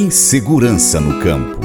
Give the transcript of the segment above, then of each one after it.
Insegurança no campo.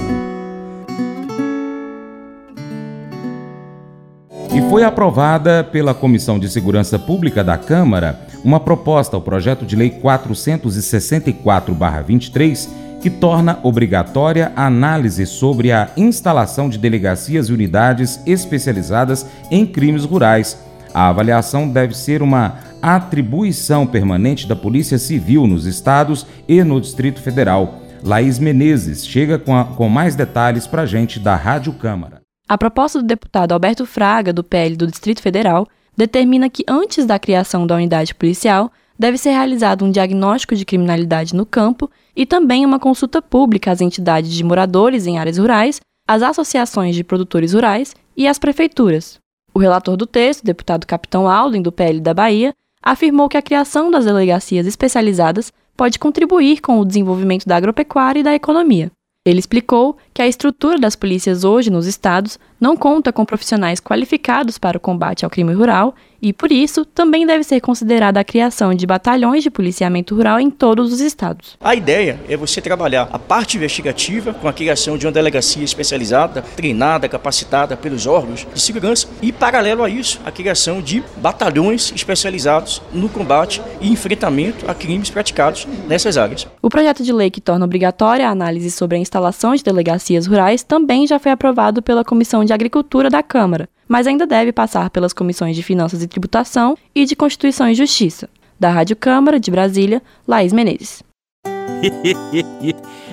E foi aprovada pela Comissão de Segurança Pública da Câmara uma proposta ao projeto de lei 464/23 que torna obrigatória a análise sobre a instalação de delegacias e unidades especializadas em crimes rurais. A avaliação deve ser uma atribuição permanente da Polícia Civil nos estados e no Distrito Federal. Laís Menezes chega com, a, com mais detalhes para a gente da Rádio Câmara. A proposta do deputado Alberto Fraga, do PL do Distrito Federal, determina que antes da criação da unidade policial, deve ser realizado um diagnóstico de criminalidade no campo e também uma consulta pública às entidades de moradores em áreas rurais, às associações de produtores rurais e às prefeituras. O relator do texto, deputado Capitão Alden, do PL da Bahia, afirmou que a criação das delegacias especializadas pode contribuir com o desenvolvimento da agropecuária e da economia. Ele explicou que a estrutura das polícias hoje nos estados não conta com profissionais qualificados para o combate ao crime rural e, por isso, também deve ser considerada a criação de batalhões de policiamento rural em todos os estados. A ideia é você trabalhar a parte investigativa com a criação de uma delegacia especializada, treinada, capacitada pelos órgãos de segurança e, paralelo a isso, a criação de batalhões especializados no combate e enfrentamento a crimes praticados nessas áreas. O projeto de lei que torna obrigatória a análise sobre a instalação de delegacias rurais também já foi aprovado pela Comissão de Agricultura da Câmara mas ainda deve passar pelas comissões de Finanças e Tributação e de Constituição e Justiça. Da Rádio Câmara de Brasília, Laís Menezes.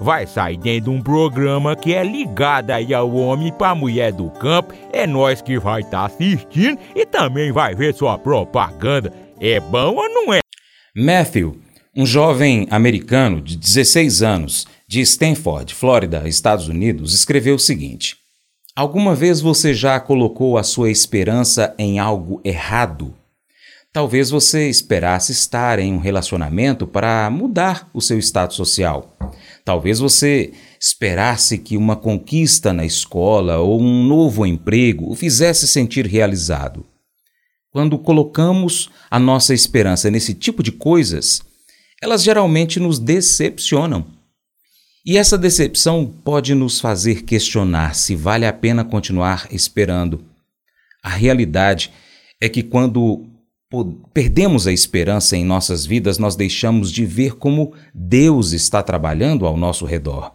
vai sair dentro de um programa que é ligado aí ao homem para mulher do campo. É nós que vai estar tá assistindo e também vai ver sua propaganda. É bom ou não é? Matthew, um jovem americano de 16 anos de Stanford, Flórida, Estados Unidos, escreveu o seguinte: Alguma vez você já colocou a sua esperança em algo errado? Talvez você esperasse estar em um relacionamento para mudar o seu status social. Talvez você esperasse que uma conquista na escola ou um novo emprego o fizesse sentir realizado. Quando colocamos a nossa esperança nesse tipo de coisas, elas geralmente nos decepcionam. E essa decepção pode nos fazer questionar se vale a pena continuar esperando. A realidade é que quando perdemos a esperança em nossas vidas, nós deixamos de ver como Deus está trabalhando ao nosso redor.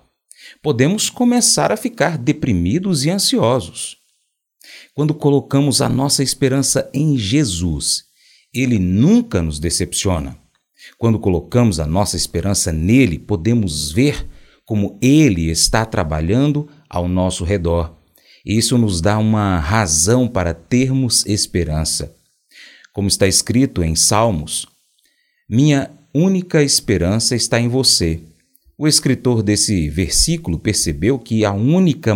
Podemos começar a ficar deprimidos e ansiosos. Quando colocamos a nossa esperança em Jesus, Ele nunca nos decepciona. Quando colocamos a nossa esperança nele, podemos ver como Ele está trabalhando ao nosso redor. Isso nos dá uma razão para termos esperança como está escrito em Salmos: Minha única esperança está em você. O escritor desse versículo percebeu que a única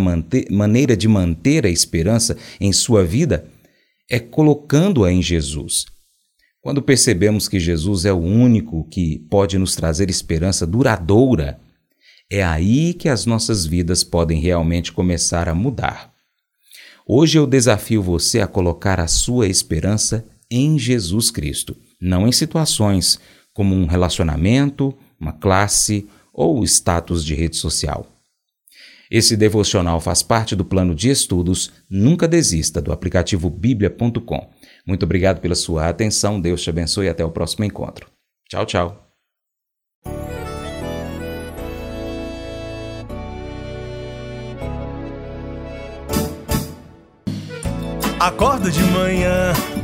maneira de manter a esperança em sua vida é colocando-a em Jesus. Quando percebemos que Jesus é o único que pode nos trazer esperança duradoura, é aí que as nossas vidas podem realmente começar a mudar. Hoje eu desafio você a colocar a sua esperança em Jesus Cristo, não em situações como um relacionamento, uma classe ou status de rede social. Esse devocional faz parte do plano de estudos Nunca Desista do aplicativo bíblia.com. Muito obrigado pela sua atenção, Deus te abençoe e até o próximo encontro. Tchau, tchau. Acordo de manhã